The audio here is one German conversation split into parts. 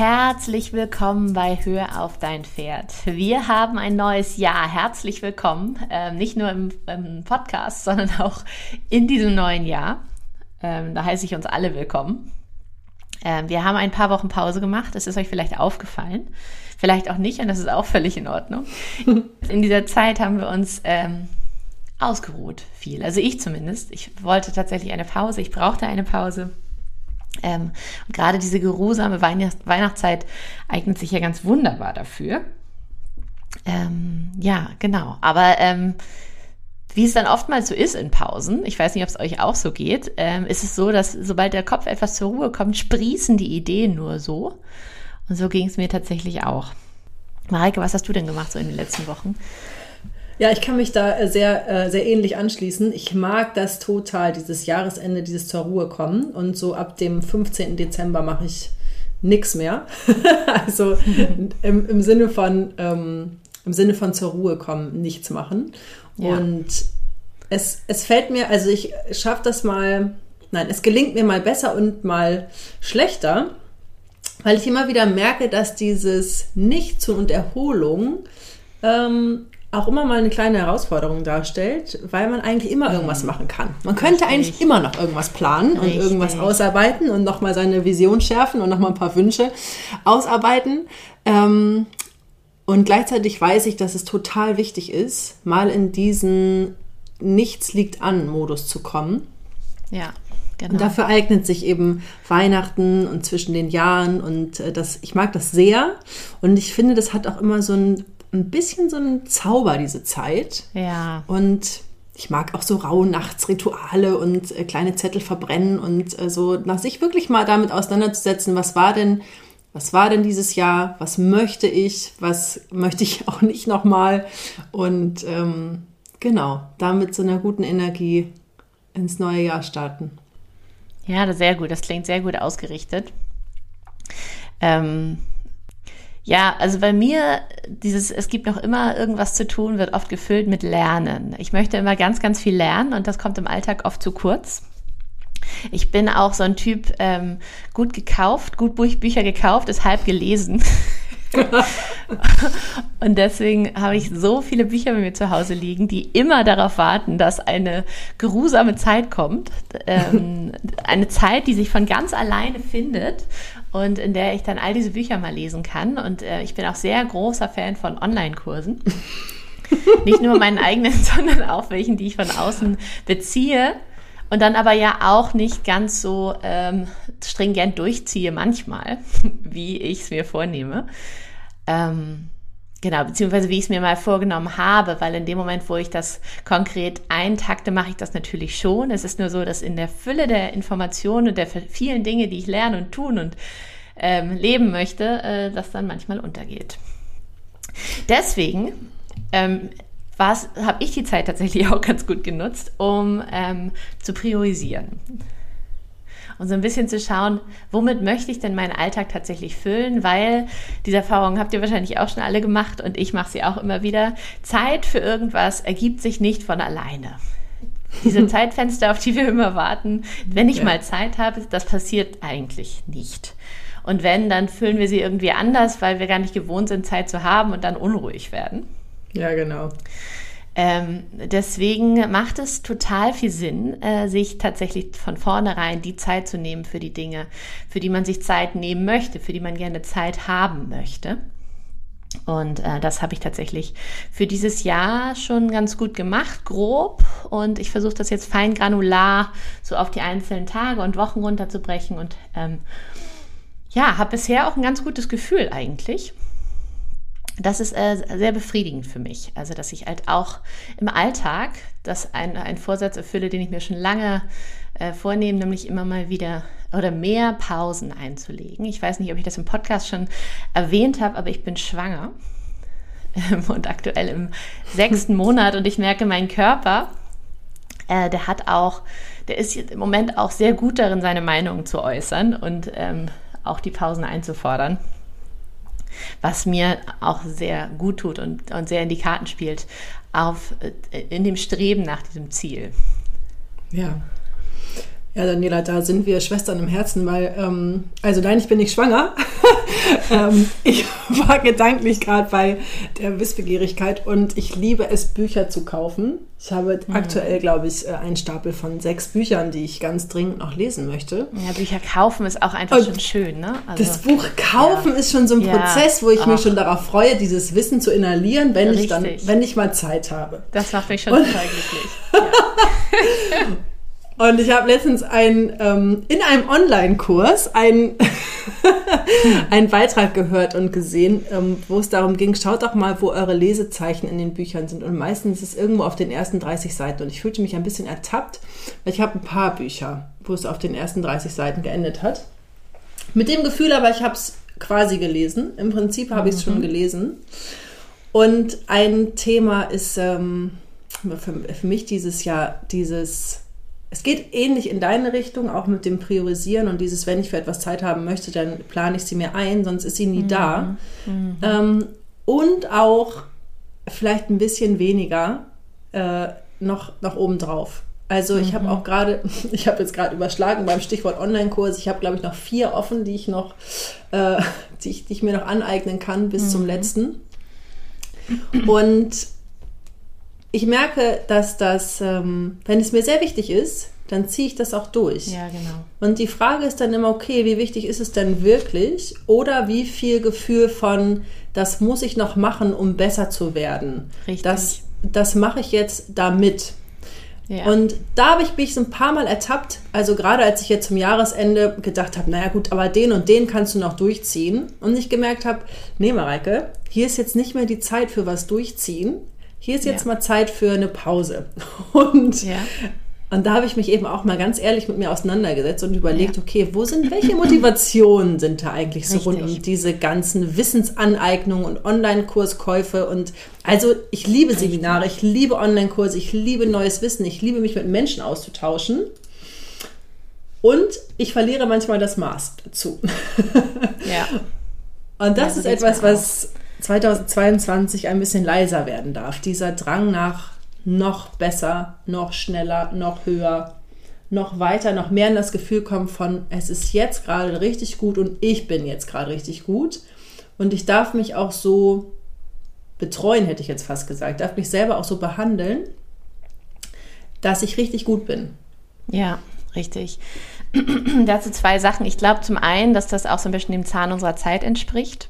Herzlich willkommen bei Hör auf dein Pferd. Wir haben ein neues Jahr. Herzlich willkommen. Ähm, nicht nur im, im, Podcast, sondern auch in diesem neuen Jahr. Ähm, da heiße ich uns alle willkommen. Ähm, wir haben ein paar Wochen Pause gemacht. Das ist euch vielleicht aufgefallen. Vielleicht auch nicht, und das ist auch völlig in Ordnung. In dieser Zeit haben wir uns ähm, ausgeruht viel. Also ich zumindest. Ich wollte tatsächlich eine Pause. Ich brauchte eine Pause. Ähm, und gerade diese geruhsame Weihnacht Weihnachtszeit eignet sich ja ganz wunderbar dafür. Ähm, ja, genau. Aber ähm, wie es dann oftmals so ist in Pausen, ich weiß nicht, ob es euch auch so geht, ähm, ist es so, dass sobald der Kopf etwas zur Ruhe kommt, sprießen die Ideen nur so. Und so ging es mir tatsächlich auch. Mareike, was hast du denn gemacht so in den letzten Wochen? Ja, ich kann mich da äh, sehr, äh, sehr ähnlich anschließen. Ich mag das total, dieses Jahresende, dieses zur Ruhe kommen. Und so ab dem 15. Dezember mache ich nichts mehr. also im, im, Sinne von, ähm, im Sinne von zur Ruhe kommen, nichts machen. Ja. Und es, es fällt mir, also ich schaffe das mal, nein, es gelingt mir mal besser und mal schlechter, weil ich immer wieder merke, dass dieses Nichtstun und Erholung ähm, auch immer mal eine kleine Herausforderung darstellt, weil man eigentlich immer irgendwas mhm. machen kann. Man könnte Richtig. eigentlich immer noch irgendwas planen Richtig. und irgendwas ausarbeiten und nochmal seine Vision schärfen und nochmal ein paar Wünsche ausarbeiten. Ähm, und gleichzeitig weiß ich, dass es total wichtig ist, mal in diesen Nichts liegt an Modus zu kommen. Ja. Genau. Und dafür eignet sich eben Weihnachten und zwischen den Jahren und äh, das, ich mag das sehr. Und ich finde, das hat auch immer so ein ein bisschen so ein Zauber, diese Zeit. Ja. Und ich mag auch so Rauhnachtsrituale und äh, kleine Zettel verbrennen und äh, so, nach sich wirklich mal damit auseinanderzusetzen, was war denn, was war denn dieses Jahr, was möchte ich, was möchte ich auch nicht nochmal. Und ähm, genau, damit so einer guten Energie ins neue Jahr starten. Ja, sehr gut. Das klingt sehr gut ausgerichtet. Ähm, ja, also bei mir, dieses, es gibt noch immer irgendwas zu tun, wird oft gefüllt mit Lernen. Ich möchte immer ganz, ganz viel lernen und das kommt im Alltag oft zu kurz. Ich bin auch so ein Typ, ähm, gut gekauft, gut Bücher gekauft, ist halb gelesen. und deswegen habe ich so viele Bücher bei mir zu Hause liegen, die immer darauf warten, dass eine geruhsame Zeit kommt. Ähm, eine Zeit, die sich von ganz alleine findet und in der ich dann all diese Bücher mal lesen kann. Und äh, ich bin auch sehr großer Fan von Online-Kursen. Nicht nur meinen eigenen, sondern auch welchen, die ich von außen beziehe. Und dann aber ja auch nicht ganz so ähm, stringent durchziehe manchmal, wie ich es mir vornehme. Ähm, Genau, beziehungsweise wie ich es mir mal vorgenommen habe, weil in dem Moment, wo ich das konkret eintakte, mache ich das natürlich schon. Es ist nur so, dass in der Fülle der Informationen und der vielen Dinge, die ich lerne und tun und ähm, leben möchte, äh, das dann manchmal untergeht. Deswegen ähm, habe ich die Zeit tatsächlich auch ganz gut genutzt, um ähm, zu priorisieren und so ein bisschen zu schauen, womit möchte ich denn meinen Alltag tatsächlich füllen, weil diese Erfahrung habt ihr wahrscheinlich auch schon alle gemacht und ich mache sie auch immer wieder. Zeit für irgendwas ergibt sich nicht von alleine. Diese Zeitfenster, auf die wir immer warten, wenn ich ja. mal Zeit habe, das passiert eigentlich nicht. Und wenn, dann füllen wir sie irgendwie anders, weil wir gar nicht gewohnt sind, Zeit zu haben und dann unruhig werden. Ja, genau. Ähm, deswegen macht es total viel Sinn, äh, sich tatsächlich von vornherein die Zeit zu nehmen für die Dinge, für die man sich Zeit nehmen möchte, für die man gerne Zeit haben möchte. Und äh, das habe ich tatsächlich für dieses Jahr schon ganz gut gemacht, grob. Und ich versuche das jetzt fein granular so auf die einzelnen Tage und Wochen runterzubrechen. Und ähm, ja, habe bisher auch ein ganz gutes Gefühl eigentlich das ist äh, sehr befriedigend für mich. Also, dass ich halt auch im Alltag das ein, ein Vorsatz erfülle, den ich mir schon lange äh, vornehme, nämlich immer mal wieder oder mehr Pausen einzulegen. Ich weiß nicht, ob ich das im Podcast schon erwähnt habe, aber ich bin schwanger und aktuell im sechsten Monat und ich merke, mein Körper, äh, der hat auch, der ist im Moment auch sehr gut darin, seine Meinung zu äußern und ähm, auch die Pausen einzufordern. Was mir auch sehr gut tut und, und sehr in die Karten spielt, auf, äh, in dem Streben nach diesem Ziel. Ja. Ja, Daniela, da sind wir Schwestern im Herzen, weil, ähm, also nein, ich bin nicht schwanger. ähm, ich war gedanklich gerade bei der Wissbegierigkeit und ich liebe es, Bücher zu kaufen. Ich habe mhm. aktuell, glaube ich, äh, einen Stapel von sechs Büchern, die ich ganz dringend noch lesen möchte. Ja, Bücher kaufen ist auch einfach und schon schön, ne? Also, das Buch kaufen ja. ist schon so ein Prozess, wo ich Ach. mich schon darauf freue, dieses Wissen zu inhalieren, wenn Richtig. ich dann, wenn ich mal Zeit habe. Das macht mich schon und, total glücklich. Ja. Und ich habe letztens ein, ähm, in einem Online-Kurs einen, einen Beitrag gehört und gesehen, ähm, wo es darum ging, schaut doch mal, wo eure Lesezeichen in den Büchern sind. Und meistens ist es irgendwo auf den ersten 30 Seiten. Und ich fühlte mich ein bisschen ertappt, weil ich habe ein paar Bücher, wo es auf den ersten 30 Seiten geendet hat. Mit dem Gefühl aber, ich habe es quasi gelesen. Im Prinzip habe ich es schon mhm. gelesen. Und ein Thema ist ähm, für, für mich dieses Jahr dieses es geht ähnlich in deine Richtung, auch mit dem Priorisieren und dieses, wenn ich für etwas Zeit haben möchte, dann plane ich sie mir ein, sonst ist sie nie mhm. da. Mhm. Ähm, und auch vielleicht ein bisschen weniger äh, noch, noch obendrauf. Also ich mhm. habe auch gerade, ich habe jetzt gerade überschlagen beim Stichwort Online-Kurs, ich habe glaube ich noch vier offen, die ich noch, äh, die, ich, die ich mir noch aneignen kann bis zum mhm. letzten. Und ich merke, dass das, ähm, wenn es mir sehr wichtig ist, dann ziehe ich das auch durch. Ja, genau. Und die Frage ist dann immer, okay, wie wichtig ist es denn wirklich? Oder wie viel Gefühl von, das muss ich noch machen, um besser zu werden? Richtig. Das, das mache ich jetzt damit. Ja. Und da habe ich mich so ein paar Mal ertappt, also gerade als ich jetzt zum Jahresende gedacht habe, naja gut, aber den und den kannst du noch durchziehen. Und ich gemerkt habe, nee Mareike, hier ist jetzt nicht mehr die Zeit für was durchziehen, hier ist jetzt ja. mal Zeit für eine Pause. Und, ja. und da habe ich mich eben auch mal ganz ehrlich mit mir auseinandergesetzt und überlegt, ja. okay, wo sind, welche Motivationen sind da eigentlich so Richtig. rund um diese ganzen Wissensaneignungen und Online-Kurskäufe und also ich liebe Seminare, ich liebe Online-Kurse, ich liebe neues Wissen, ich liebe mich mit Menschen auszutauschen. Und ich verliere manchmal das Maß dazu. Ja. Und das ja, ist etwas, was 2022 ein bisschen leiser werden darf. Dieser Drang nach noch besser, noch schneller, noch höher, noch weiter, noch mehr in das Gefühl kommt von, es ist jetzt gerade richtig gut und ich bin jetzt gerade richtig gut. Und ich darf mich auch so betreuen, hätte ich jetzt fast gesagt, darf mich selber auch so behandeln, dass ich richtig gut bin. Ja, richtig. Dazu zwei Sachen. Ich glaube zum einen, dass das auch so ein bisschen dem Zahn unserer Zeit entspricht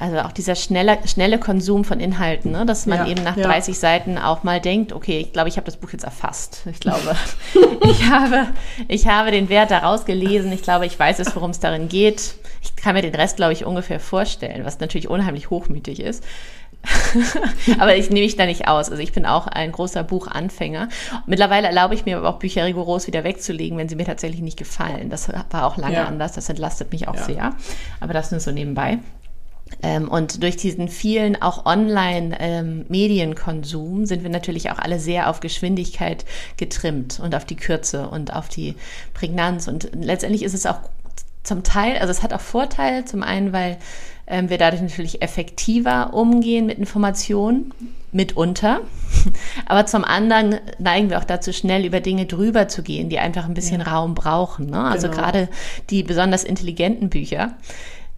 also auch dieser schnelle, schnelle Konsum von Inhalten, ne? dass man ja, eben nach ja. 30 Seiten auch mal denkt, okay, ich glaube, ich habe das Buch jetzt erfasst. Ich glaube, ich, habe, ich habe den Wert daraus gelesen. Ich glaube, ich weiß es, worum es darin geht. Ich kann mir den Rest, glaube ich, ungefähr vorstellen, was natürlich unheimlich hochmütig ist. aber ich nehme mich da nicht aus. Also ich bin auch ein großer Buchanfänger. Mittlerweile erlaube ich mir aber auch Bücher rigoros wieder wegzulegen, wenn sie mir tatsächlich nicht gefallen. Das war auch lange ja. anders. Das entlastet mich auch ja. sehr. Aber das nur so nebenbei. Ähm, und durch diesen vielen auch Online-Medienkonsum ähm, sind wir natürlich auch alle sehr auf Geschwindigkeit getrimmt und auf die Kürze und auf die Prägnanz. Und letztendlich ist es auch zum Teil, also es hat auch Vorteile, zum einen, weil ähm, wir dadurch natürlich effektiver umgehen mit Informationen, mitunter. Aber zum anderen neigen wir auch dazu, schnell über Dinge drüber zu gehen, die einfach ein bisschen ja. Raum brauchen. Ne? Also genau. gerade die besonders intelligenten Bücher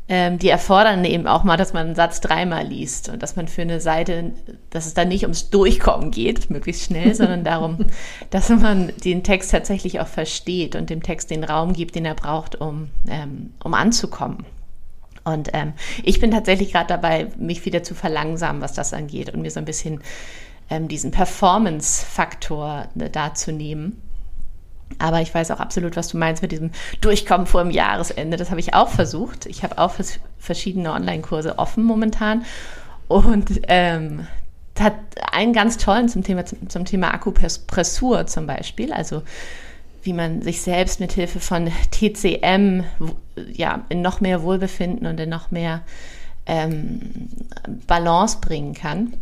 ähm, die erfordern eben auch mal, dass man einen Satz dreimal liest und dass man für eine Seite, dass es dann nicht ums Durchkommen geht, möglichst schnell, sondern darum, dass man den Text tatsächlich auch versteht und dem Text den Raum gibt, den er braucht, um, ähm, um anzukommen. Und ähm, ich bin tatsächlich gerade dabei, mich wieder zu verlangsamen, was das angeht und mir so ein bisschen ähm, diesen Performance-Faktor äh, da zu nehmen aber ich weiß auch absolut, was du meinst mit diesem Durchkommen vor dem Jahresende. Das habe ich auch versucht. Ich habe auch verschiedene Online-Kurse offen momentan. Und ähm, hat einen ganz tollen zum Thema, zum, zum Thema Akupressur zum Beispiel. Also wie man sich selbst mit Hilfe von TCM ja, in noch mehr Wohlbefinden und in noch mehr ähm, Balance bringen kann.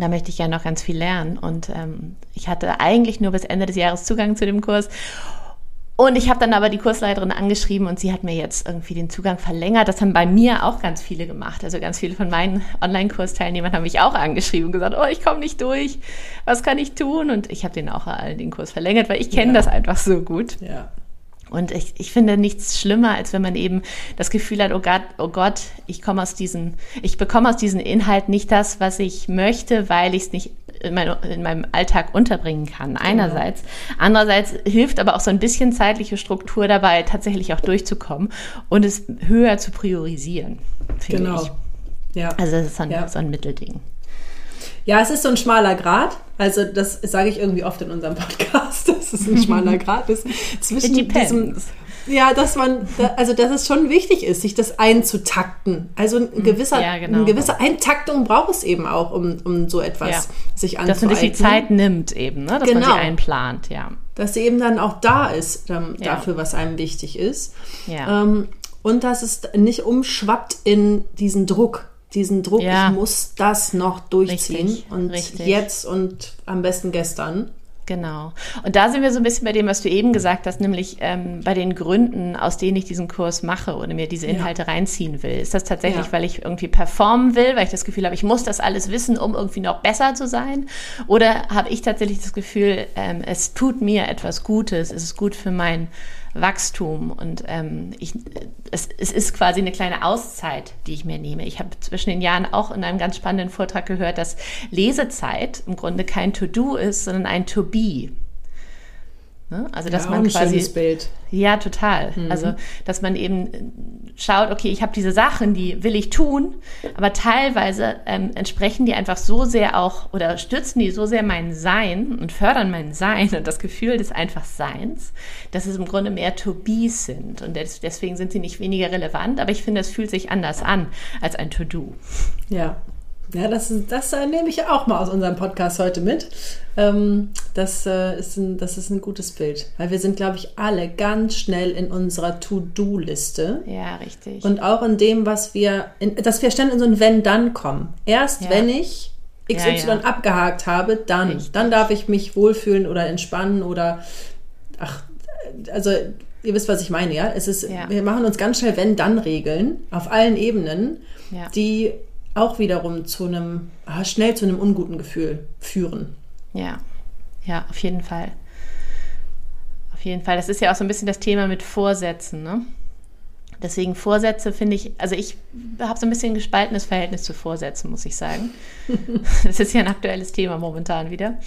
Da möchte ich ja noch ganz viel lernen. Und ähm, ich hatte eigentlich nur bis Ende des Jahres Zugang zu dem Kurs. Und ich habe dann aber die Kursleiterin angeschrieben und sie hat mir jetzt irgendwie den Zugang verlängert. Das haben bei mir auch ganz viele gemacht. Also ganz viele von meinen Online-Kursteilnehmern haben mich auch angeschrieben und gesagt, oh, ich komme nicht durch. Was kann ich tun? Und ich habe den auch allen den Kurs verlängert, weil ich kenne ja. das einfach so gut. Ja. Und ich, ich finde nichts schlimmer, als wenn man eben das Gefühl hat, oh Gott, oh Gott, ich komme aus diesen, ich bekomme aus diesem Inhalt nicht das, was ich möchte, weil ich es nicht in, mein, in, meinem Alltag unterbringen kann. Genau. Einerseits. Genau. Andererseits hilft aber auch so ein bisschen zeitliche Struktur dabei, tatsächlich auch durchzukommen und es höher zu priorisieren. Genau. Ich. Ja. Also das ist so ein, ja. so ein Mittelding. Ja, es ist so ein schmaler Grad. Also das sage ich irgendwie oft in unserem Podcast, dass es ein schmaler Grad ist zwischen diesem ja, dass man, also dass es schon wichtig ist, sich das einzutakten. Also ein gewisser, ja, genau. eine gewisse Eintaktung braucht es eben auch, um, um so etwas ja. sich anzueignen. Dass man sich die Zeit nimmt eben, ne? dass genau. man sie einplant, ja. Dass sie eben dann auch da ist ähm, ja. dafür, was einem wichtig ist. Ja. Ähm, und dass es nicht umschwappt in diesen Druck diesen Druck, ja. ich muss das noch durchziehen richtig, und richtig. jetzt und am besten gestern. Genau. Und da sind wir so ein bisschen bei dem, was du eben gesagt hast, nämlich ähm, bei den Gründen, aus denen ich diesen Kurs mache oder mir diese Inhalte ja. reinziehen will. Ist das tatsächlich, ja. weil ich irgendwie performen will, weil ich das Gefühl habe, ich muss das alles wissen, um irgendwie noch besser zu sein? Oder habe ich tatsächlich das Gefühl, ähm, es tut mir etwas Gutes, es ist gut für mein Wachstum und ähm, ich, es, es ist quasi eine kleine Auszeit, die ich mir nehme. Ich habe zwischen den Jahren auch in einem ganz spannenden Vortrag gehört, dass Lesezeit im Grunde kein To-Do ist, sondern ein To-Be. Ne? Also dass ja, man quasi Bild. ja total. Mhm. Also dass man eben schaut, okay, ich habe diese Sachen, die will ich tun, aber teilweise ähm, entsprechen die einfach so sehr auch oder stützen die so sehr mein Sein und fördern mein Sein und das Gefühl des einfach Seins, dass es im Grunde mehr to be sind und deswegen sind sie nicht weniger relevant, aber ich finde, es fühlt sich anders an als ein To Do. Ja, ja, das, das äh, nehme ich auch mal aus unserem Podcast heute mit. Ähm, das, äh, ist ein, das ist ein gutes Bild, weil wir sind, glaube ich, alle ganz schnell in unserer To-Do-Liste. Ja, richtig. Und auch in dem, was wir, in, dass wir ständig in so ein Wenn-Dann kommen. Erst ja. wenn ich XY ja, ja. abgehakt habe, dann, richtig. dann darf ich mich wohlfühlen oder entspannen oder, ach, also ihr wisst, was ich meine, ja? Es ist, wir machen uns ganz schnell Wenn-Dann-Regeln auf allen Ebenen, die auch wiederum zu einem, ah, schnell zu einem unguten Gefühl führen. Ja, ja, auf jeden Fall. Auf jeden Fall. Das ist ja auch so ein bisschen das Thema mit Vorsätzen, ne? Deswegen Vorsätze finde ich, also ich habe so ein bisschen ein gespaltenes Verhältnis zu Vorsätzen, muss ich sagen. das ist ja ein aktuelles Thema momentan wieder.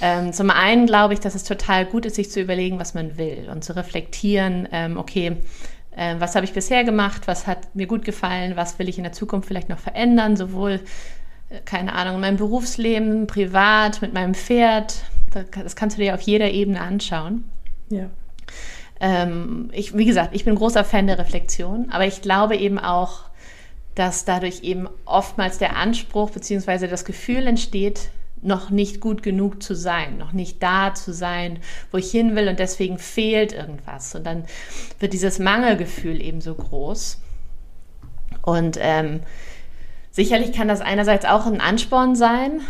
Ähm, zum einen glaube ich, dass es total gut ist, sich zu überlegen, was man will und zu reflektieren, ähm, okay, äh, was habe ich bisher gemacht, was hat mir gut gefallen, was will ich in der Zukunft vielleicht noch verändern, sowohl, äh, keine Ahnung, in meinem Berufsleben, privat, mit meinem Pferd. Das kannst du dir auf jeder Ebene anschauen. Ja. Ähm, ich, wie gesagt, ich bin großer Fan der Reflexion, aber ich glaube eben auch, dass dadurch eben oftmals der Anspruch bzw. das Gefühl entsteht, noch nicht gut genug zu sein, noch nicht da zu sein, wo ich hin will und deswegen fehlt irgendwas. Und dann wird dieses Mangelgefühl eben so groß. Und ähm, sicherlich kann das einerseits auch ein Ansporn sein,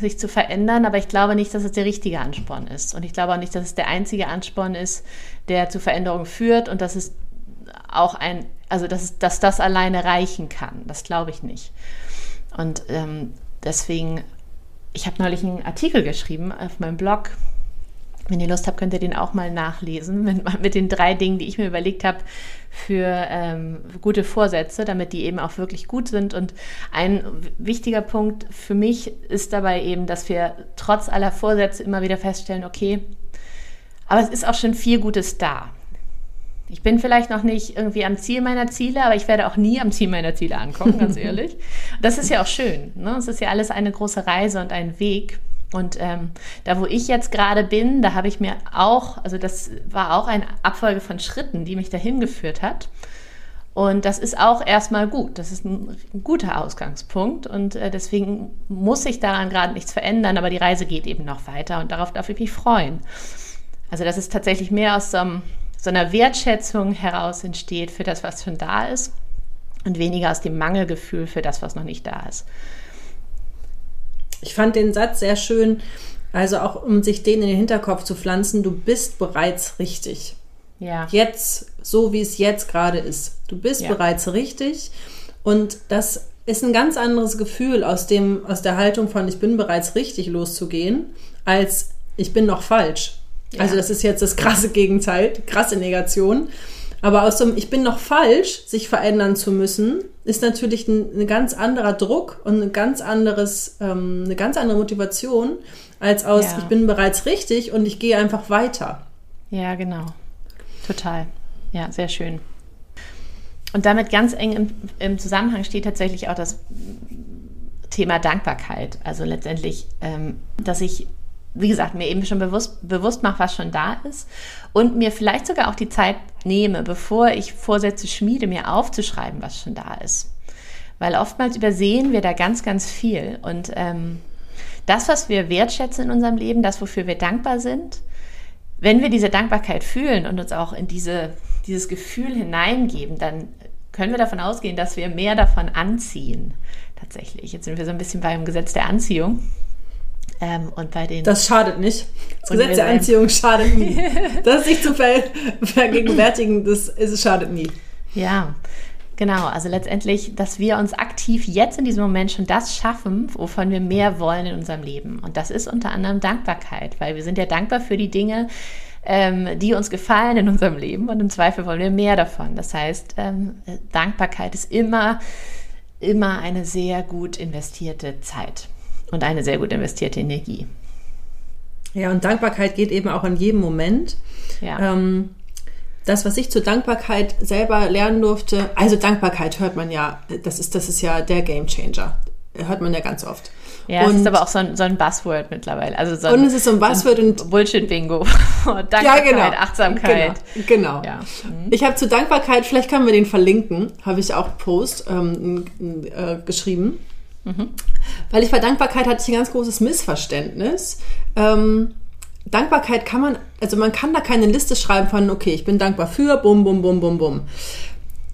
sich zu verändern, aber ich glaube nicht, dass es der richtige Ansporn ist. Und ich glaube auch nicht, dass es der einzige Ansporn ist, der zu Veränderungen führt und dass es auch ein, also dass, dass das alleine reichen kann. Das glaube ich nicht. Und ähm, deswegen ich habe neulich einen Artikel geschrieben auf meinem Blog. Wenn ihr Lust habt, könnt ihr den auch mal nachlesen mit, mit den drei Dingen, die ich mir überlegt habe für ähm, gute Vorsätze, damit die eben auch wirklich gut sind. Und ein wichtiger Punkt für mich ist dabei eben, dass wir trotz aller Vorsätze immer wieder feststellen, okay, aber es ist auch schon viel Gutes da. Ich bin vielleicht noch nicht irgendwie am Ziel meiner Ziele, aber ich werde auch nie am Ziel meiner Ziele ankommen, ganz ehrlich. Das ist ja auch schön. Ne? Es ist ja alles eine große Reise und ein Weg. Und ähm, da, wo ich jetzt gerade bin, da habe ich mir auch, also das war auch eine Abfolge von Schritten, die mich dahin geführt hat. Und das ist auch erstmal gut. Das ist ein, ein guter Ausgangspunkt. Und äh, deswegen muss sich daran gerade nichts verändern, aber die Reise geht eben noch weiter und darauf darf ich mich freuen. Also dass es tatsächlich mehr aus so, einem, so einer Wertschätzung heraus entsteht für das, was schon da ist und weniger aus dem Mangelgefühl für das, was noch nicht da ist. Ich fand den Satz sehr schön, also auch um sich den in den Hinterkopf zu pflanzen, du bist bereits richtig. Ja. Jetzt, so wie es jetzt gerade ist. Du bist ja. bereits richtig. Und das ist ein ganz anderes Gefühl aus, dem, aus der Haltung von ich bin bereits richtig loszugehen, als ich bin noch falsch. Ja. Also das ist jetzt das krasse Gegenteil, krasse Negation. Aber aus dem Ich bin noch falsch, sich verändern zu müssen, ist natürlich ein, ein ganz anderer Druck und ein ganz anderes, ähm, eine ganz andere Motivation, als aus ja. Ich bin bereits richtig und ich gehe einfach weiter. Ja, genau. Total. Ja, sehr schön. Und damit ganz eng im, im Zusammenhang steht tatsächlich auch das Thema Dankbarkeit. Also letztendlich, ähm, dass ich wie gesagt, mir eben schon bewusst, bewusst mache, was schon da ist und mir vielleicht sogar auch die Zeit nehme, bevor ich Vorsätze schmiede, mir aufzuschreiben, was schon da ist. Weil oftmals übersehen wir da ganz, ganz viel. Und ähm, das, was wir wertschätzen in unserem Leben, das, wofür wir dankbar sind, wenn wir diese Dankbarkeit fühlen und uns auch in diese, dieses Gefühl hineingeben, dann können wir davon ausgehen, dass wir mehr davon anziehen. Tatsächlich. Jetzt sind wir so ein bisschen beim Gesetz der Anziehung. Ähm, und bei den das schadet nicht. Das Gesetz der Anziehung schadet nie. das sich zu ver vergegenwärtigen, das, das schadet nie. Ja, genau. Also letztendlich, dass wir uns aktiv jetzt in diesem Moment schon das schaffen, wovon wir mehr wollen in unserem Leben. Und das ist unter anderem Dankbarkeit, weil wir sind ja dankbar für die Dinge, ähm, die uns gefallen in unserem Leben und im Zweifel wollen wir mehr davon. Das heißt, ähm, Dankbarkeit ist immer, immer eine sehr gut investierte Zeit und eine sehr gut investierte Energie. Ja, und Dankbarkeit geht eben auch in jedem Moment. Ja. Ähm, das, was ich zur Dankbarkeit selber lernen durfte, also Dankbarkeit hört man ja, das ist, das ist ja der Game Changer. Hört man ja ganz oft. Ja, und, es ist aber auch so ein, so ein Buzzword mittlerweile. Also so und es ist so ein Buzzword und Bullshit-Bingo. Dankbarkeit, ja, genau, Achtsamkeit. Genau. genau. Ja. Mhm. Ich habe zur Dankbarkeit, vielleicht können wir den verlinken, habe ich auch Post ähm, äh, geschrieben. Mhm. Weil ich bei Dankbarkeit hatte ich ein ganz großes Missverständnis. Ähm, Dankbarkeit kann man, also man kann da keine Liste schreiben von, okay, ich bin dankbar für, bum, bum, bum, bum, bum.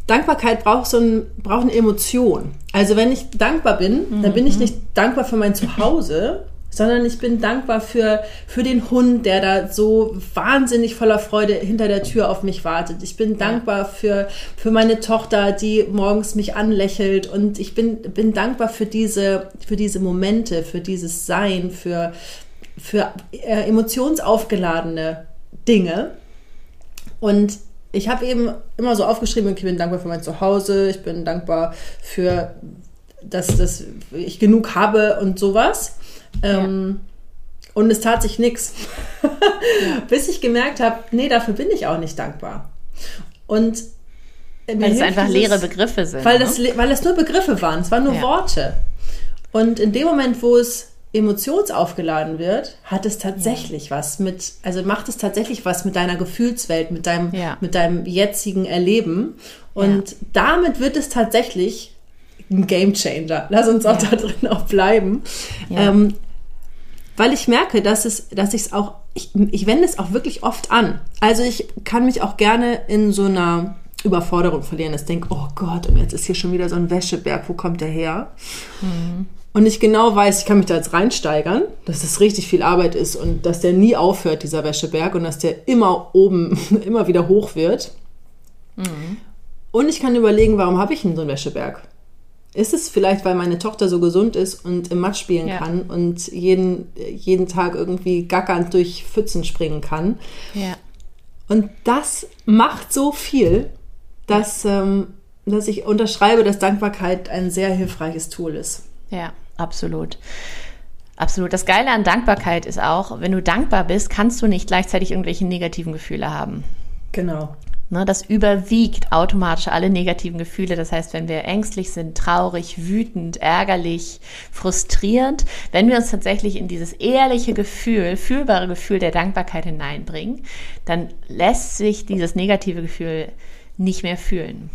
Dankbarkeit braucht so ein, braucht eine Emotion. Also wenn ich dankbar bin, dann bin ich mhm. nicht dankbar für mein Zuhause, sondern ich bin dankbar für, für den Hund, der da so wahnsinnig voller Freude hinter der Tür auf mich wartet. Ich bin dankbar für, für meine Tochter, die morgens mich anlächelt und ich bin, bin dankbar für diese, für diese Momente, für dieses Sein, für, für äh, emotionsaufgeladene Dinge. Und ich habe eben immer so aufgeschrieben, ich bin dankbar für mein Zuhause, ich bin dankbar für, dass, dass ich genug habe und sowas. Ähm, ja. Und es tat sich nichts. Bis ich gemerkt habe, nee, dafür bin ich auch nicht dankbar. Und weil es einfach dieses, leere Begriffe sind. Weil, ne? das, weil es nur Begriffe waren, es waren nur ja. Worte. Und in dem Moment, wo es emotionsaufgeladen wird, hat es tatsächlich ja. was mit, also macht es tatsächlich was mit deiner Gefühlswelt, mit deinem, ja. mit deinem jetzigen Erleben. Und ja. damit wird es tatsächlich ein Game Changer. Lass uns auch da drin auch bleiben. Ähm, weil ich merke, dass es, dass ich es auch, ich, ich wende es auch wirklich oft an. Also ich kann mich auch gerne in so einer Überforderung verlieren. Ich denke, oh Gott, und jetzt ist hier schon wieder so ein Wäscheberg, wo kommt der her? Mhm. Und ich genau weiß, ich kann mich da jetzt reinsteigern, dass das richtig viel Arbeit ist und dass der nie aufhört, dieser Wäscheberg, und dass der immer oben, immer wieder hoch wird. Mhm. Und ich kann überlegen, warum habe ich denn so einen Wäscheberg? Ist es vielleicht, weil meine Tochter so gesund ist und im Matsch spielen ja. kann und jeden, jeden Tag irgendwie gackernd durch Pfützen springen kann? Ja. Und das macht so viel, dass, ähm, dass ich unterschreibe, dass Dankbarkeit ein sehr hilfreiches Tool ist. Ja, absolut. Absolut. Das Geile an Dankbarkeit ist auch, wenn du dankbar bist, kannst du nicht gleichzeitig irgendwelche negativen Gefühle haben. Genau. Ne, das überwiegt automatisch alle negativen Gefühle. Das heißt, wenn wir ängstlich sind, traurig, wütend, ärgerlich, frustrierend, wenn wir uns tatsächlich in dieses ehrliche Gefühl, fühlbare Gefühl der Dankbarkeit hineinbringen, dann lässt sich dieses negative Gefühl nicht mehr fühlen.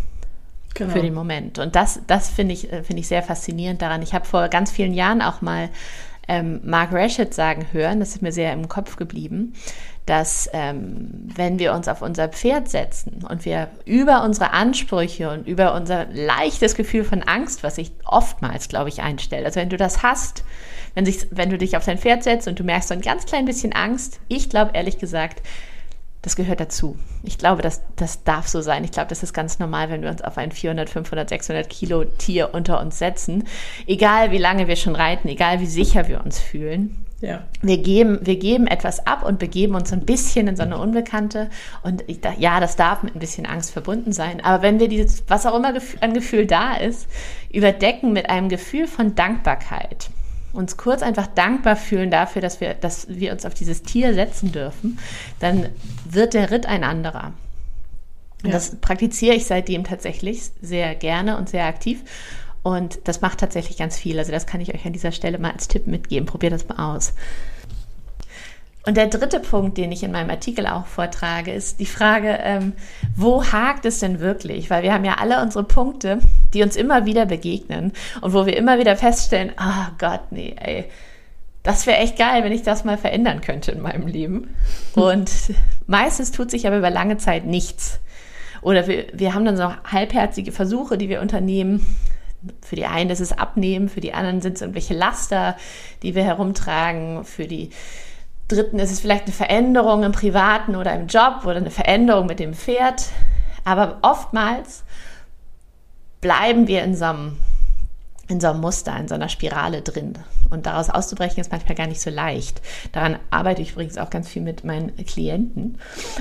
Genau. Für den Moment. Und das, das finde ich, äh, finde ich sehr faszinierend daran. Ich habe vor ganz vielen Jahren auch mal ähm, Mark Rashid sagen hören, das ist mir sehr im Kopf geblieben, dass ähm, wenn wir uns auf unser Pferd setzen und wir über unsere Ansprüche und über unser leichtes Gefühl von Angst, was sich oftmals, glaube ich, einstellt, also wenn du das hast, wenn, sich, wenn du dich auf dein Pferd setzt und du merkst so ein ganz klein bisschen Angst, ich glaube ehrlich gesagt, das gehört dazu. Ich glaube, das, das darf so sein. Ich glaube, das ist ganz normal, wenn wir uns auf ein 400, 500, 600 Kilo Tier unter uns setzen. Egal wie lange wir schon reiten, egal wie sicher wir uns fühlen. Ja. Wir, geben, wir geben etwas ab und begeben uns ein bisschen in so eine Unbekannte. Und ich, ja, das darf mit ein bisschen Angst verbunden sein. Aber wenn wir dieses, was auch immer an Gefühl da ist, überdecken mit einem Gefühl von Dankbarkeit, uns kurz einfach dankbar fühlen dafür, dass wir, dass wir uns auf dieses Tier setzen dürfen, dann wird der Ritt ein anderer. Und ja. das praktiziere ich seitdem tatsächlich sehr gerne und sehr aktiv. Und das macht tatsächlich ganz viel. Also das kann ich euch an dieser Stelle mal als Tipp mitgeben. Probiert das mal aus. Und der dritte Punkt, den ich in meinem Artikel auch vortrage, ist die Frage, ähm, wo hakt es denn wirklich? Weil wir haben ja alle unsere Punkte, die uns immer wieder begegnen und wo wir immer wieder feststellen, oh Gott, nee, ey, das wäre echt geil, wenn ich das mal verändern könnte in meinem Leben. Und meistens tut sich aber über lange Zeit nichts. Oder wir, wir haben dann so halbherzige Versuche, die wir unternehmen. Für die einen ist es Abnehmen, für die anderen sind es irgendwelche Laster, die wir herumtragen, für die Dritten ist es vielleicht eine Veränderung im Privaten oder im Job oder eine Veränderung mit dem Pferd. Aber oftmals bleiben wir in so einem, in so einem Muster, in so einer Spirale drin. Und daraus auszubrechen ist manchmal gar nicht so leicht. Daran arbeite ich übrigens auch ganz viel mit meinen Klienten.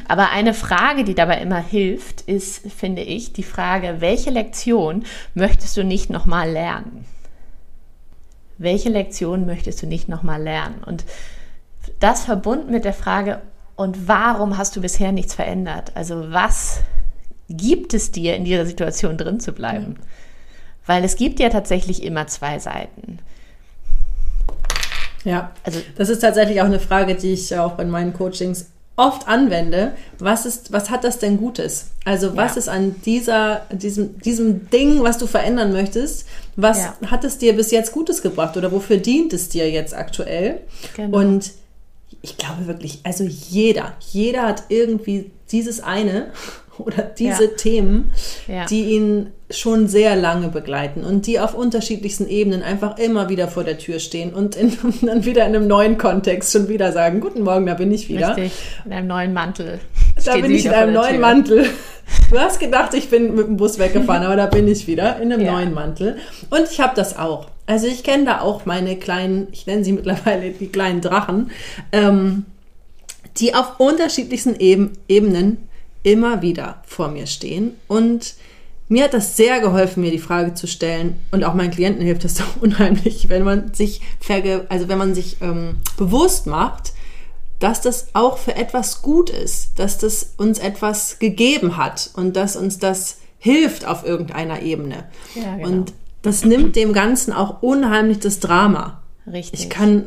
Aber eine Frage, die dabei immer hilft, ist, finde ich, die Frage, welche Lektion möchtest du nicht nochmal lernen? Welche Lektion möchtest du nicht nochmal lernen? Und das verbunden mit der Frage, und warum hast du bisher nichts verändert? Also was gibt es dir, in dieser Situation drin zu bleiben? Ja. Weil es gibt ja tatsächlich immer zwei Seiten. Ja, also das ist tatsächlich auch eine Frage, die ich auch in meinen Coachings oft anwende. Was ist, was hat das denn Gutes? Also was ja. ist an dieser, diesem, diesem Ding, was du verändern möchtest, was ja. hat es dir bis jetzt Gutes gebracht oder wofür dient es dir jetzt aktuell? Genau. Und ich glaube wirklich, also jeder, jeder hat irgendwie dieses eine oder diese ja. Themen, die ihn schon sehr lange begleiten und die auf unterschiedlichsten Ebenen einfach immer wieder vor der Tür stehen und in, dann wieder in einem neuen Kontext schon wieder sagen, guten Morgen, da bin ich wieder. Richtig, in einem neuen Mantel. Da bin ich in einem neuen Tür. Mantel. Du hast gedacht, ich bin mit dem Bus weggefahren, aber da bin ich wieder in einem ja. neuen Mantel. Und ich habe das auch. Also ich kenne da auch meine kleinen, ich nenne sie mittlerweile die kleinen Drachen, ähm, die auf unterschiedlichsten Ebenen immer wieder vor mir stehen. Und mir hat das sehr geholfen, mir die Frage zu stellen. Und auch meinen Klienten hilft das doch unheimlich, wenn man sich verge also wenn man sich ähm, bewusst macht, dass das auch für etwas gut ist, dass das uns etwas gegeben hat und dass uns das hilft auf irgendeiner Ebene. Ja, genau. Und das nimmt dem Ganzen auch unheimlich das Drama. Richtig. Ich kann.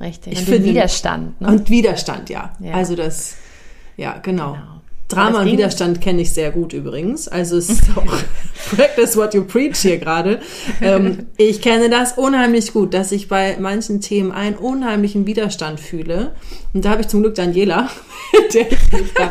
Richtig. Ich und finde, Widerstand. Ne? Und Widerstand, ja. ja. Also das, ja, genau. genau. Drama und Widerstand kenne ich sehr gut übrigens. Also es ist auch practice what you preach hier gerade. Ähm, ich kenne das unheimlich gut, dass ich bei manchen Themen einen unheimlichen Widerstand fühle. Und da habe ich zum Glück Daniela, der ich mich da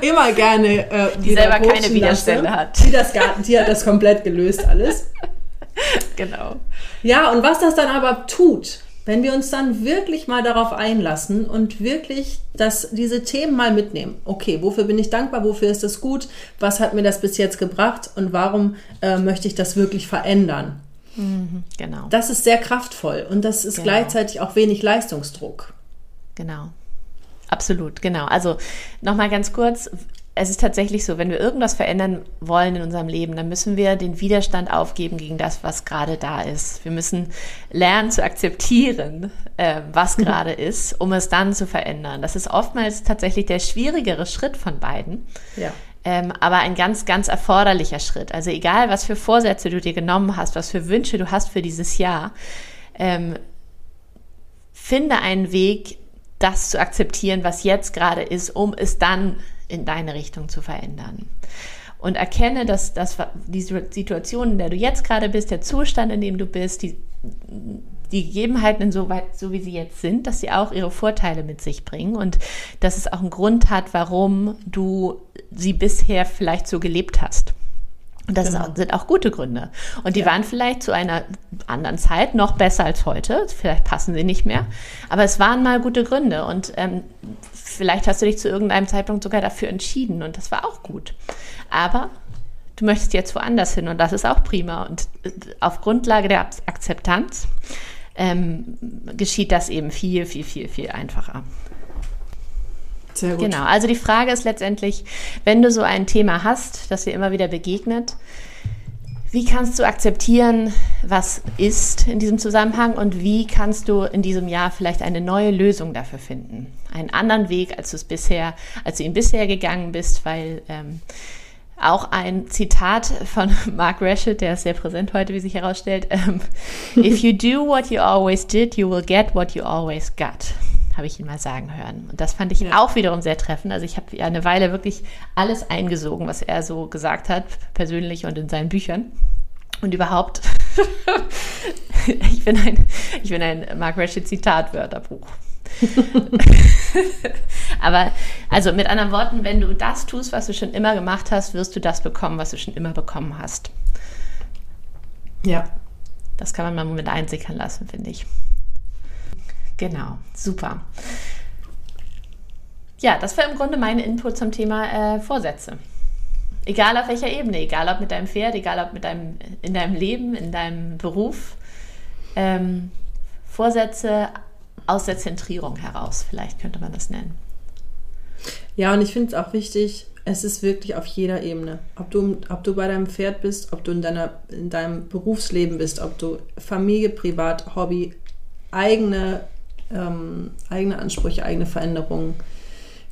immer gerne äh, die selber keine Widerstände lasse. hat. Die, das, die hat das komplett gelöst alles. Genau. Ja, und was das dann aber tut, wenn wir uns dann wirklich mal darauf einlassen und wirklich das, diese Themen mal mitnehmen. Okay, wofür bin ich dankbar? Wofür ist das gut? Was hat mir das bis jetzt gebracht? Und warum äh, möchte ich das wirklich verändern? Mhm, genau. Das ist sehr kraftvoll und das ist genau. gleichzeitig auch wenig Leistungsdruck. Genau. Absolut, genau. Also nochmal ganz kurz, es ist tatsächlich so, wenn wir irgendwas verändern wollen in unserem Leben, dann müssen wir den Widerstand aufgeben gegen das, was gerade da ist. Wir müssen lernen zu akzeptieren, äh, was gerade ist, um es dann zu verändern. Das ist oftmals tatsächlich der schwierigere Schritt von beiden. Ja. Ähm, aber ein ganz, ganz erforderlicher Schritt. Also egal, was für Vorsätze du dir genommen hast, was für Wünsche du hast für dieses Jahr, ähm, finde einen Weg, das zu akzeptieren, was jetzt gerade ist, um es dann in deine Richtung zu verändern. Und erkenne, dass, dass die Situation, in der du jetzt gerade bist, der Zustand, in dem du bist, die, die Gegebenheiten insoweit, so wie sie jetzt sind, dass sie auch ihre Vorteile mit sich bringen und dass es auch einen Grund hat, warum du sie bisher vielleicht so gelebt hast. Und das genau. sind auch gute Gründe. Und die ja. waren vielleicht zu einer anderen Zeit noch besser als heute. Vielleicht passen sie nicht mehr. Aber es waren mal gute Gründe. Und ähm, vielleicht hast du dich zu irgendeinem Zeitpunkt sogar dafür entschieden. Und das war auch gut. Aber du möchtest jetzt woanders hin. Und das ist auch prima. Und äh, auf Grundlage der Akzeptanz ähm, geschieht das eben viel, viel, viel, viel einfacher. Sehr gut. Genau, also die Frage ist letztendlich, wenn du so ein Thema hast, das dir immer wieder begegnet, wie kannst du akzeptieren, was ist in diesem Zusammenhang und wie kannst du in diesem Jahr vielleicht eine neue Lösung dafür finden? Einen anderen Weg, als du es bisher, als du ihn bisher gegangen bist, weil ähm, auch ein Zitat von Mark Rashid, der ist sehr präsent heute, wie sich herausstellt. Ähm, If you do what you always did, you will get what you always got habe ich ihn mal sagen hören. Und das fand ich ja. auch wiederum sehr treffend. Also ich habe ja eine Weile wirklich alles eingesogen, was er so gesagt hat, persönlich und in seinen Büchern. Und überhaupt, ich, bin ein, ich bin ein Mark Rashid Zitatwörterbuch. Aber also mit anderen Worten, wenn du das tust, was du schon immer gemacht hast, wirst du das bekommen, was du schon immer bekommen hast. Ja. Das kann man mal mit einsickern lassen, finde ich. Genau, super. Ja, das war im Grunde mein Input zum Thema äh, Vorsätze. Egal auf welcher Ebene, egal ob mit deinem Pferd, egal ob mit deinem, in deinem Leben, in deinem Beruf. Ähm, Vorsätze aus der Zentrierung heraus, vielleicht könnte man das nennen. Ja, und ich finde es auch wichtig, es ist wirklich auf jeder Ebene. Ob du, ob du bei deinem Pferd bist, ob du in, deiner, in deinem Berufsleben bist, ob du Familie, Privat, Hobby, eigene ähm, eigene Ansprüche, eigene Veränderungen,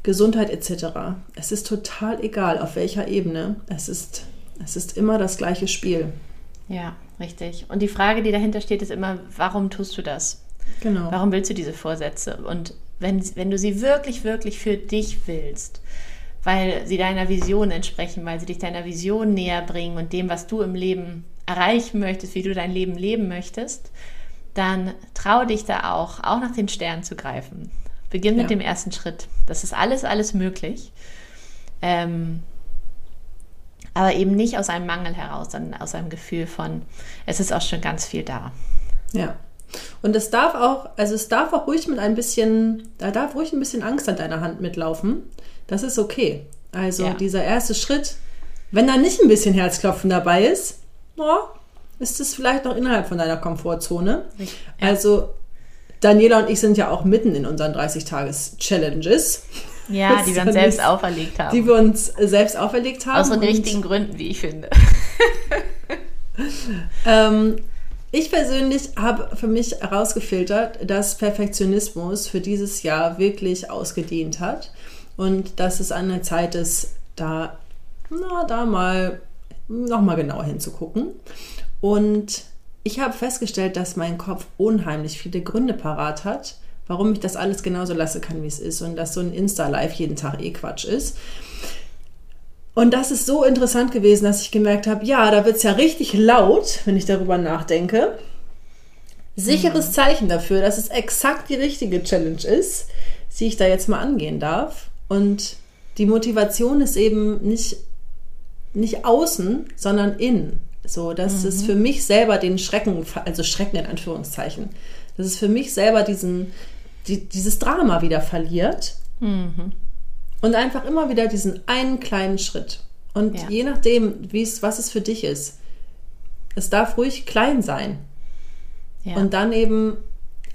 Gesundheit etc. Es ist total egal, auf welcher Ebene. Es ist, es ist immer das gleiche Spiel. Ja, richtig. Und die Frage, die dahinter steht, ist immer, warum tust du das? Genau. Warum willst du diese Vorsätze? Und wenn, wenn du sie wirklich, wirklich für dich willst, weil sie deiner Vision entsprechen, weil sie dich deiner Vision näher bringen und dem, was du im Leben erreichen möchtest, wie du dein Leben leben möchtest, dann trau dich da auch, auch nach den Sternen zu greifen. Beginn ja. mit dem ersten Schritt. Das ist alles, alles möglich. Ähm, aber eben nicht aus einem Mangel heraus, sondern aus einem Gefühl von, es ist auch schon ganz viel da. Ja. Und es darf auch, also es darf auch ruhig mit ein bisschen, da darf ruhig ein bisschen Angst an deiner Hand mitlaufen. Das ist okay. Also ja. dieser erste Schritt, wenn da nicht ein bisschen Herzklopfen dabei ist, oh, ist es vielleicht noch innerhalb von deiner Komfortzone. Ja. Also Daniela und ich sind ja auch mitten in unseren 30-Tages-Challenges. Ja, die wir uns selbst auferlegt haben. Die wir uns selbst auferlegt haben. Aus den richtigen Gründen, wie ich finde. ähm, ich persönlich habe für mich herausgefiltert, dass Perfektionismus für dieses Jahr wirklich ausgedient hat und dass es an der Zeit ist, da, na, da mal nochmal genauer hinzugucken. Und ich habe festgestellt, dass mein Kopf unheimlich viele Gründe parat hat, warum ich das alles genauso lassen kann, wie es ist. Und dass so ein Insta-Live jeden Tag eh Quatsch ist. Und das ist so interessant gewesen, dass ich gemerkt habe, ja, da wird es ja richtig laut, wenn ich darüber nachdenke. Sicheres mhm. Zeichen dafür, dass es exakt die richtige Challenge ist, die ich da jetzt mal angehen darf. Und die Motivation ist eben nicht, nicht außen, sondern innen. So, dass mhm. es für mich selber den Schrecken, also Schrecken in Anführungszeichen, dass es für mich selber diesen, die, dieses Drama wieder verliert. Mhm. Und einfach immer wieder diesen einen kleinen Schritt. Und ja. je nachdem, wie es, was es für dich ist, es darf ruhig klein sein. Ja. Und dann eben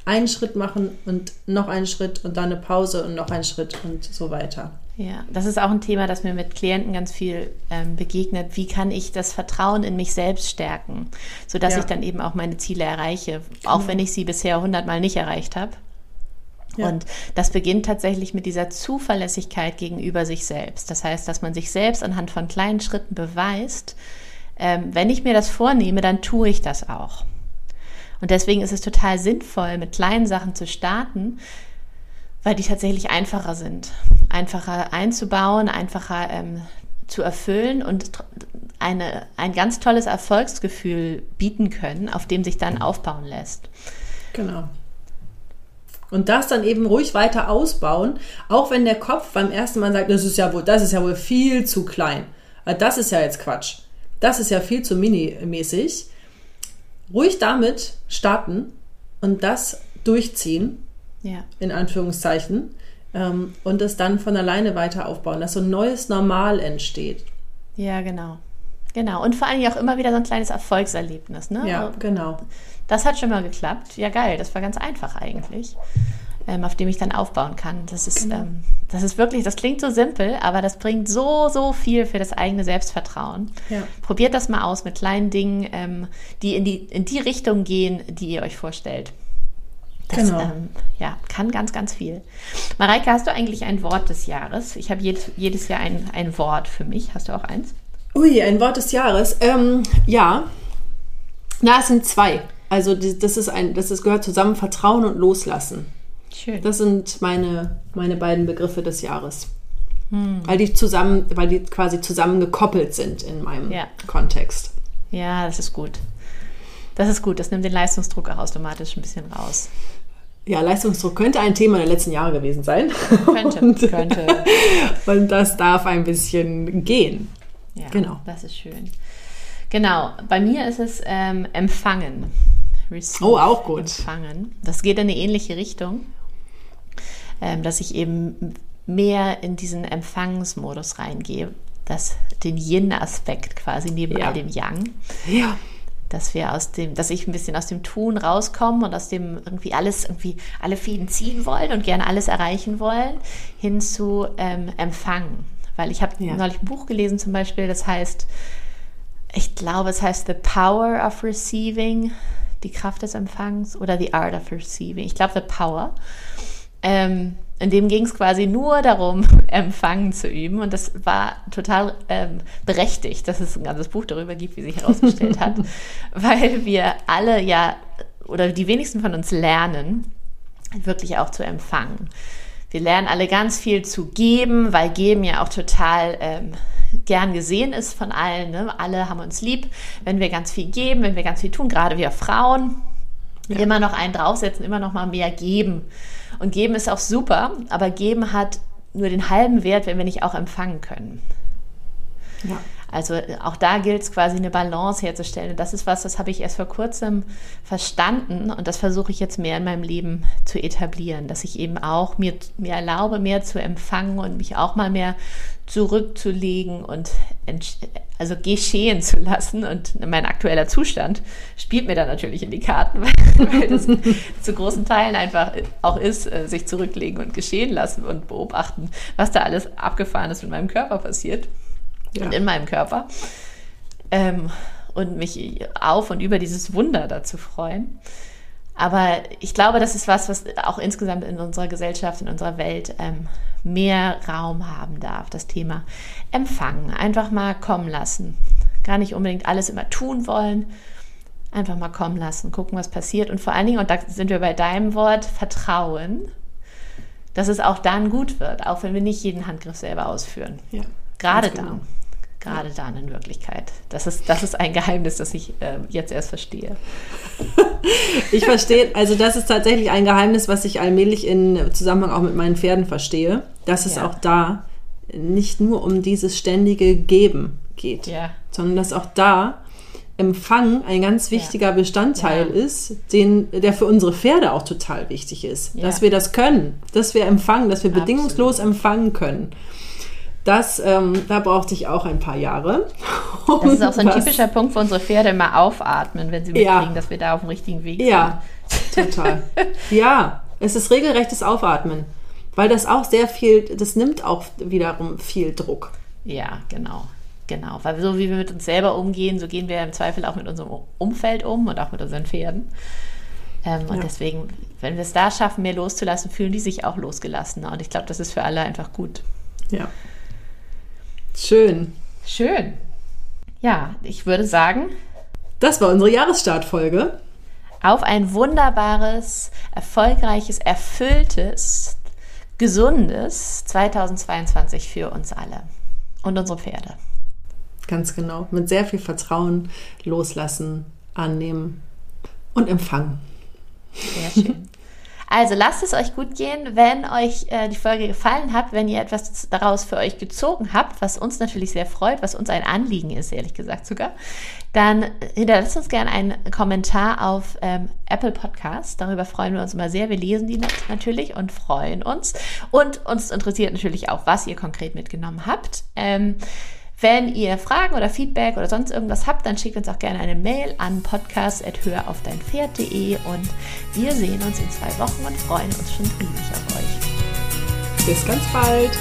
einen Schritt machen und noch einen Schritt und dann eine Pause und noch einen Schritt und so weiter. Ja, das ist auch ein Thema, das mir mit Klienten ganz viel ähm, begegnet. Wie kann ich das Vertrauen in mich selbst stärken, sodass ja. ich dann eben auch meine Ziele erreiche, auch genau. wenn ich sie bisher hundertmal nicht erreicht habe. Ja. Und das beginnt tatsächlich mit dieser Zuverlässigkeit gegenüber sich selbst. Das heißt, dass man sich selbst anhand von kleinen Schritten beweist, ähm, wenn ich mir das vornehme, dann tue ich das auch. Und deswegen ist es total sinnvoll, mit kleinen Sachen zu starten, weil die tatsächlich einfacher sind. Einfacher einzubauen, einfacher ähm, zu erfüllen und eine, ein ganz tolles Erfolgsgefühl bieten können, auf dem sich dann aufbauen lässt. Genau. Und das dann eben ruhig weiter ausbauen, auch wenn der Kopf beim ersten Mal sagt, das ist ja wohl, das ist ja wohl viel zu klein. Das ist ja jetzt Quatsch. Das ist ja viel zu mini-mäßig. Ruhig damit starten und das durchziehen, Ja. in Anführungszeichen, ähm, und es dann von alleine weiter aufbauen, dass so ein neues Normal entsteht. Ja, genau. Genau. Und vor allem auch immer wieder so ein kleines Erfolgserlebnis. Ne? Ja, genau. Das hat schon mal geklappt. Ja, geil. Das war ganz einfach eigentlich, ähm, auf dem ich dann aufbauen kann. Das ist, Genau. ähm, das ist wirklich, das klingt so simpel, aber das bringt so, so viel für das eigene Selbstvertrauen. Ja. Probiert das mal aus mit kleinen Dingen, ähm, die in die, in die Richtung gehen, die ihr euch vorstellt. Das Genau. ähm, ja, kann ganz, ganz viel. Mareike, hast du eigentlich ein Wort des Jahres? Ich habe jedes, jedes Jahr ein, ein Wort für mich. Hast du auch eins? Ui, ein Wort des Jahres. Ähm, ja. Na, es sind zwei. Also das ist ein, das ist, gehört zusammen Vertrauen und Loslassen. Schön. Das sind meine, meine beiden Begriffe des Jahres. Hm. Weil die zusammen, weil die quasi zusammen gekoppelt sind in meinem Ja. Kontext. Ja, das ist gut. Das ist gut. Das nimmt den Leistungsdruck auch automatisch ein bisschen raus. Ja, Leistungsdruck könnte ein Thema der letzten Jahre gewesen sein. Könnte, und, könnte. und das darf ein bisschen gehen. Ja, Genau. Das ist schön. Genau. Bei mir ist es ähm, Empfangen. Receive, Oh, auch gut. Empfangen. Das geht in eine ähnliche Richtung, ähm, dass ich eben mehr in diesen Empfangsmodus reingehe. Das, den Yin-Aspekt quasi neben Ja. all dem Yang. Ja. Dass wir aus dem, dass ich ein bisschen aus dem Tun rauskommen und aus dem irgendwie alles irgendwie alle Fäden ziehen wollen und gerne alles erreichen wollen, hin zu ähm, empfangen. Weil ich habe Ja. neulich ein Buch gelesen zum Beispiel, das heißt, ich glaube, es heißt The Power of Receiving, die Kraft des Empfangs oder The Art of Receiving. Ich glaube, The Power. Ähm, in dem ging es quasi nur darum, Empfangen zu üben. Und das war total ähm, berechtigt, dass es ein ganzes Buch darüber gibt, wie sich herausgestellt hat. Weil wir alle ja, oder die wenigsten von uns lernen, wirklich auch zu empfangen. Wir lernen alle ganz viel zu geben, weil geben ja auch total ähm, gern gesehen ist von allen. Ne? Alle haben uns lieb, wenn wir ganz viel geben, wenn wir ganz viel tun, gerade wir Frauen. Immer noch einen draufsetzen, immer noch mal mehr geben. Und geben ist auch super, aber geben hat nur den halben Wert, wenn wir nicht auch empfangen können. Ja. Also äh, auch da gilt es quasi eine Balance herzustellen. Und das ist was, das habe ich erst vor kurzem verstanden und das versuche ich jetzt mehr in meinem Leben zu etablieren, dass ich eben auch mir, mir erlaube, mehr zu empfangen und mich auch mal mehr zurückzulegen und also geschehen zu lassen. Und mein aktueller Zustand spielt mir da natürlich in die Karten, weil, das zu großen Teilen einfach auch ist, äh, sich zurücklegen und geschehen lassen und beobachten, was da alles Abgefahrenes mit meinem Körper passiert Ja. und in meinem Körper. Ähm, und mich auf und über dieses Wunder dazu freuen. Aber ich glaube, das ist was, was auch insgesamt in unserer Gesellschaft, in unserer Welt ähm, mehr Raum haben darf. Das Thema Empfangen, einfach mal kommen lassen. Gar nicht unbedingt alles immer tun wollen. Einfach mal kommen lassen, gucken, was passiert. Und vor allen Dingen, und da sind wir bei deinem Wort, Vertrauen, dass es auch dann gut wird, auch wenn wir nicht jeden Handgriff selber ausführen. Ja. Gerade Ganz genau. Gerade dann in Wirklichkeit. Das ist, das ist ein Geheimnis, das ich äh, jetzt erst verstehe. Ich verstehe, also das ist tatsächlich ein Geheimnis, was ich allmählich in Zusammenhang auch mit meinen Pferden verstehe, dass es Ja. auch da nicht nur um dieses ständige Geben geht, Ja. sondern dass auch da Empfang ein ganz wichtiger Bestandteil Ja. ist, den, der für unsere Pferde auch total wichtig ist. Dass wir das können, dass wir empfangen, dass wir bedingungslos empfangen können. Das, ähm, da brauchte ich auch ein paar Jahre. Das ist auch so ein um das- typischer Punkt, wo unsere Pferde immer aufatmen, wenn sie Ja. mitkriegen, dass wir da auf dem richtigen Weg Ja, total. ja, es ist regelrechtes Aufatmen, weil das auch sehr viel, das nimmt auch wiederum viel Druck. sind. Ja, genau. Genau. Weil so wie wir mit uns selber umgehen, so gehen wir im Zweifel auch mit unserem Umfeld um und auch mit unseren Pferden. Ähm, und Ja. deswegen, wenn wir es da schaffen, mehr loszulassen, fühlen die sich auch losgelassener. Und ich glaube, das ist für alle einfach gut. Ja. Schön. Schön. Ja, ich würde sagen, Das war unsere Jahresstartfolge. auf ein wunderbares, erfolgreiches, erfülltes, gesundes 2022 für uns alle und unsere Pferde. Ganz genau. Mit sehr viel Vertrauen, loslassen, annehmen und empfangen. Sehr schön. Also lasst es euch gut gehen, wenn euch äh, die Folge gefallen hat, wenn ihr etwas daraus für euch gezogen habt, was uns natürlich sehr freut, was uns ein Anliegen ist, ehrlich gesagt sogar, dann hinterlasst uns gerne einen Kommentar auf ähm, Apple Podcast. Darüber freuen wir uns immer sehr. Wir lesen die natürlich und freuen uns. Und uns interessiert natürlich auch, was ihr konkret mitgenommen habt. Ähm, wenn ihr Fragen oder Feedback oder sonst irgendwas habt, dann schickt uns auch gerne eine Mail an podcast.höraufdeinpferd.de und wir sehen uns in zwei Wochen und freuen uns schon riesig auf euch. Bis ganz bald.